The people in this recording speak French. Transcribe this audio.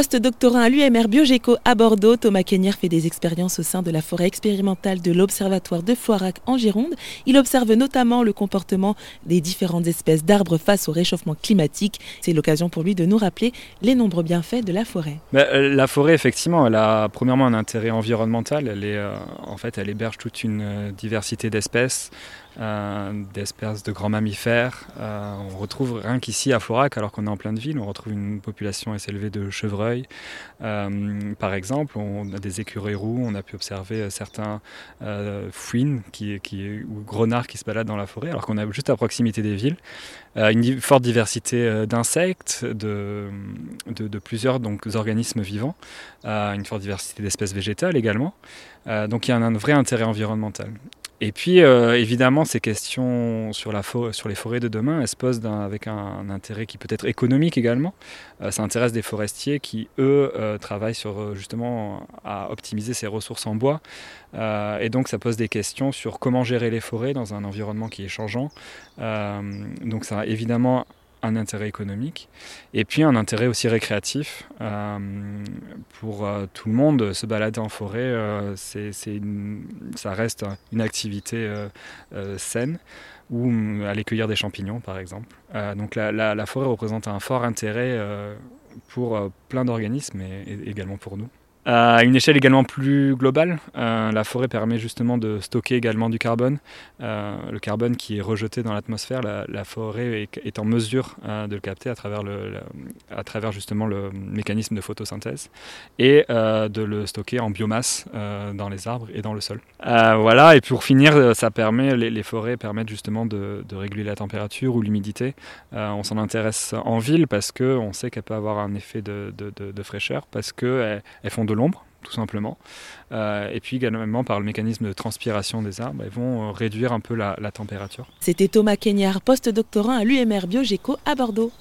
Post-doctorant à l'UMR Biogéco à Bordeaux, Thomas Kenyer fait des expériences au sein de la forêt expérimentale de l'Observatoire de Floirac en Gironde. Il observe notamment le comportement des différentes espèces d'arbres face au réchauffement climatique. C'est l'occasion pour lui de nous rappeler les nombreux bienfaits de la forêt. Euh, la forêt, effectivement, elle a premièrement un intérêt environnemental. Elle est, euh, en fait, elle héberge toute une euh, diversité d'espèces. d'espèces de grands mammifères. on retrouve rien qu'ici à Floirac, alors qu'on est en pleine ville, on retrouve une population assez élevée de chevreuils euh, par exemple, on a des écureuils roux, on a pu observer euh, certains euh, fouines qui, qui, ou grenards qui se baladent dans la forêt, alors qu'on est juste à proximité des villes. une forte diversité d'insectes, de, plusieurs organismes vivants, une forte diversité d'espèces végétales également. donc il y a un vrai intérêt environnemental. Et puis, euh, évidemment, ces questions sur, les forêts de demain, elles se posent avec un, intérêt qui peut être économique également. Euh, ça intéresse des forestiers qui, eux, euh, travaillent sur justement à optimiser ces ressources en bois. et donc, ça pose des questions sur comment gérer les forêts dans un environnement qui est changeant. donc, ça a évidemment un intérêt économique et puis un intérêt aussi récréatif euh, pour euh, tout le monde. Se balader en forêt, euh, c'est, ça reste une activité saine ou aller cueillir des champignons par exemple. donc la, la, forêt représente un fort intérêt pour plein d'organismes et également pour nous. À une échelle également plus globale, euh, la forêt permet justement de stocker également du carbone. Euh, le carbone qui est rejeté dans l'atmosphère, la, forêt est, en mesure euh, de le capter à travers, le, à travers justement le mécanisme de photosynthèse et de le stocker en biomasse dans les arbres et dans le sol. voilà, et pour finir, ça permet, les, forêts permettent justement de, réguler la température ou l'humidité. on s'en intéresse en ville parce qu'on sait qu'elle peut avoir un effet de, de fraîcheur, parce qu'elles elles font l'ombre, tout simplement. Euh, et puis également par le mécanisme de transpiration des arbres, elles vont euh, réduire un peu la, la température. C'était Thomas Kenyard, post-doctorant à l'UMR Biogéco à Bordeaux.